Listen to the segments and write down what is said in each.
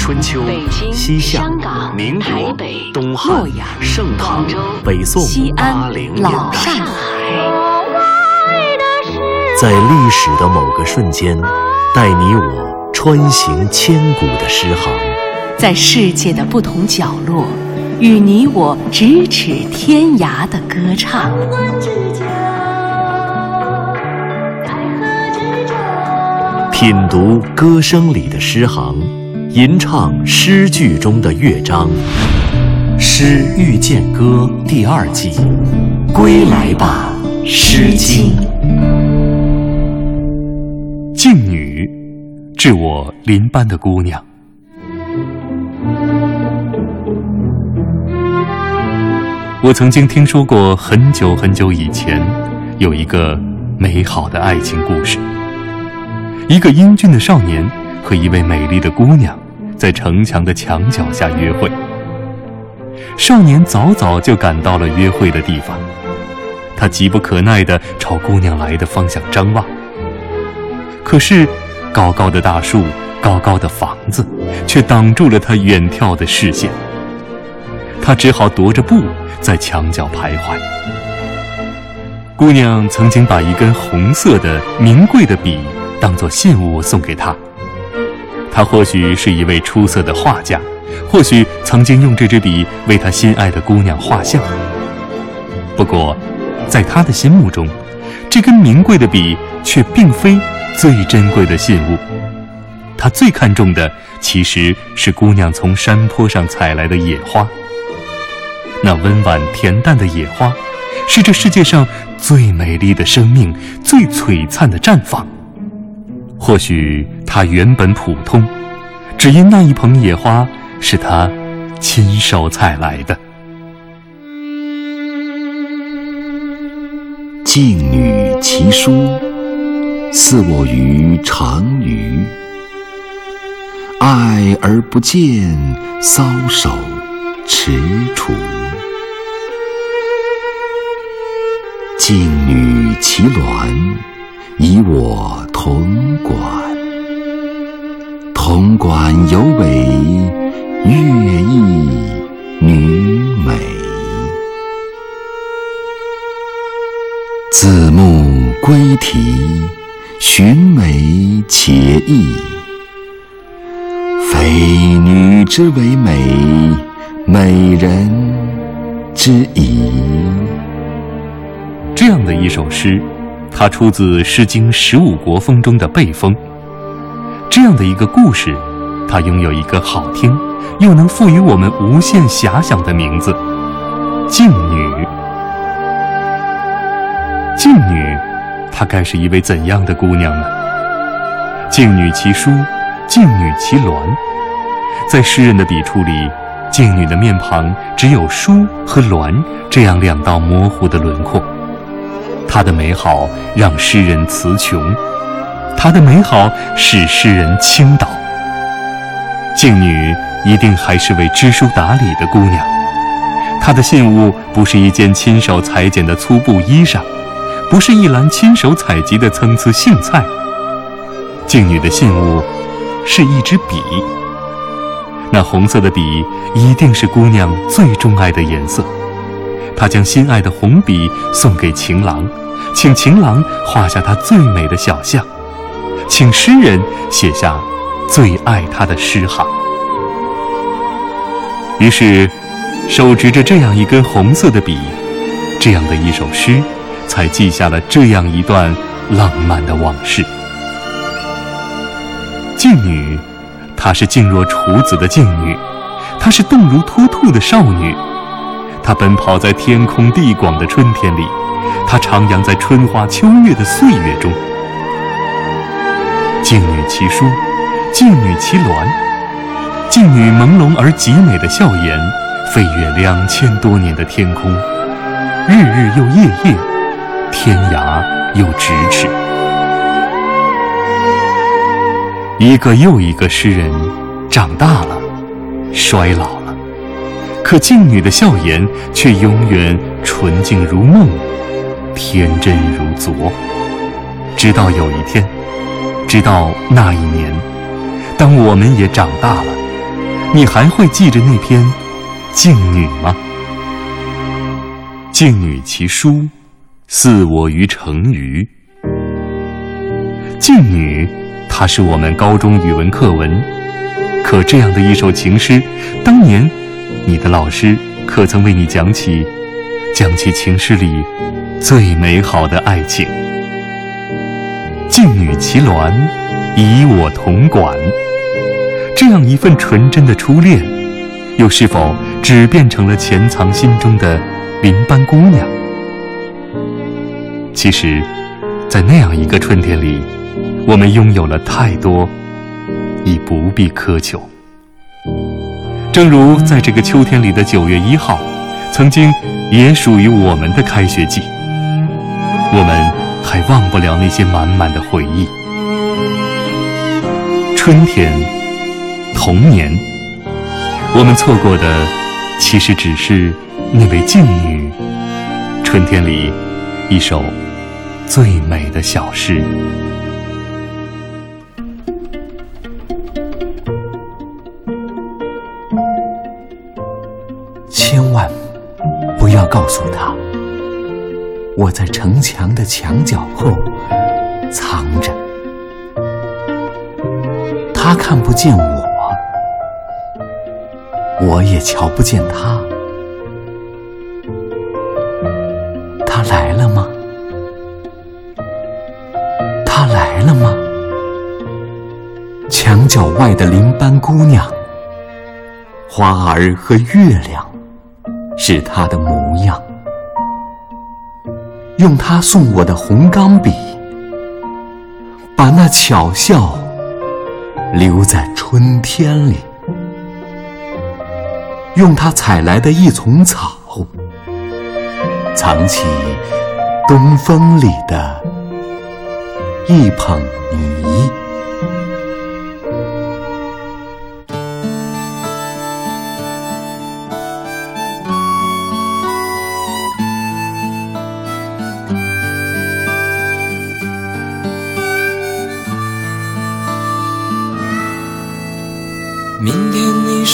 春秋、西夏、民国、东汉、盛唐、北宋、八零年代，在历史的某个瞬间，带你我穿行千古的诗行，在世界的不同角落，与你我咫尺天涯的歌唱。品读歌声里的诗行，吟唱诗句中的乐章，《诗遇见歌》第二季，归来吧，《诗经》。静女，致我邻班的姑娘。我曾经听说过，很久很久以前，有一个美好的爱情故事。一个英俊的少年和一位美丽的姑娘在城墙的墙角下约会。少年早早就赶到了约会的地方，他急不可耐地朝姑娘来的方向张望。可是，高高的大树、高高的房子却挡住了他远眺的视线。他只好踱着步在墙角徘徊。姑娘曾经把一根红色的名贵的笔。当做信物送给他。他或许是一位出色的画家，或许曾经用这支笔为他心爱的姑娘画像。不过，在他的心目中，这根名贵的笔却并非最珍贵的信物。他最看重的其实是姑娘从山坡上采来的野花。那温婉恬淡的野花，是这世界上最美丽的生命，最璀璨的绽放。或许他原本普通，只因那一捧野花是他亲手采来的。静女其姝，似我于长鱼。爱而不见，搔首踟蹰。静女其鸾，以我。潼关，潼关有尾乐毅女美。自牧归啼，寻美且意。非女之为美，美人之仪。这样的一首诗。它出自《诗经·十五国风》中的背风。这样的一个故事，它拥有一个好听又能赋予我们无限遐想的名字——静女。静女，她该是一位怎样的姑娘呢？静女其姝，静女其鸾。在诗人的笔触里，静女的面庞只有姝和鸾这样两道模糊的轮廓。她的美好让诗人词穷，她的美好使诗人倾倒。静女一定还是位知书达理的姑娘，她的信物不是一件亲手裁剪的粗布衣裳，不是一篮亲手采集的参差荇菜。静女的信物是一支笔，那红色的笔一定是姑娘最钟爱的颜色。她将心爱的红笔送给情郎，请情郎画下她最美的小象，请诗人写下最爱他的诗行。于是，手执着这样一根红色的笔，这样的一首诗，才记下了这样一段浪漫的往事。静女，她是静若处子的静女，她是动如脱兔的少女。她奔跑在天空地广的春天里，她徜徉在春花秋月的岁月中。静女其姝，静女其鸾。静女朦胧而极美的笑颜，飞越两千多年的天空，日日又夜夜，天涯又咫尺。一个又一个诗人，长大了，衰老了。可静女的笑颜却永远纯净如梦，天真如昨。直到有一天，直到那一年，当我们也长大了，你还会记着那篇《静女》吗？《静女其书》，似我于成鱼。《静女》，它是我们高中语文课文。可这样的一首情诗，当年你的老师可曾为你讲起，讲起情诗里最美好的爱情？静女其鸾，以我同管。这样一份纯真的初恋，又是否只变成了潜藏心中的林班姑娘？其实，在那样一个春天里，我们拥有了太多，已不必苛求。正如在这个秋天里的九月一号，曾经也属于我们的开学季，我们还忘不了那些满满的回忆。春天。童年，我们错过的其实只是那位静女。春天里，一首最美的小诗。千万不要告诉他，我在城墙的墙角后藏着，他看不见我。我也瞧不见他，他来了吗？他来了吗？墙角外的林班姑娘，花儿和月亮是她的模样。用他送我的红钢笔，把那巧笑留在春天里。用它采来的一丛草，藏起东风里的一捧泥。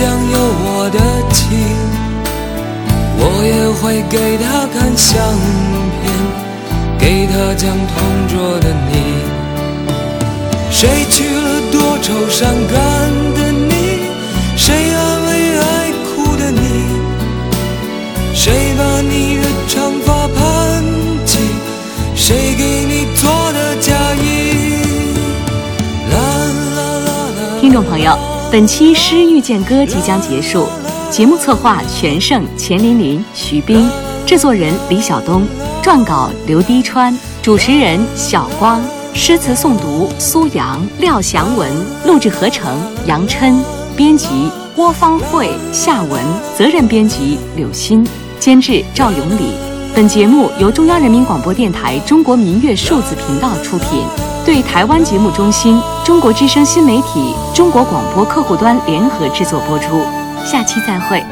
将有我的情，我也会给她看相片，给她讲同桌的你。谁娶了多愁善感的你？谁安慰爱哭的你？谁把你的长发盘起？谁给你做的嫁衣？啦啦啦啦！听众朋友。本期《诗遇见歌》即将结束，节目策划全胜、钱琳琳、徐冰，制作人李晓东，撰稿刘滴川，主持人小光，诗词诵读苏阳、廖祥文，录制合成杨琛，编辑郭方慧、夏文，责任编辑柳鑫，监制赵永礼。本节目由中央人民广播电台中国民乐数字频道出品，对台湾节目中心、中国之声新媒体、中国广播客户端联合制作播出。下期再会。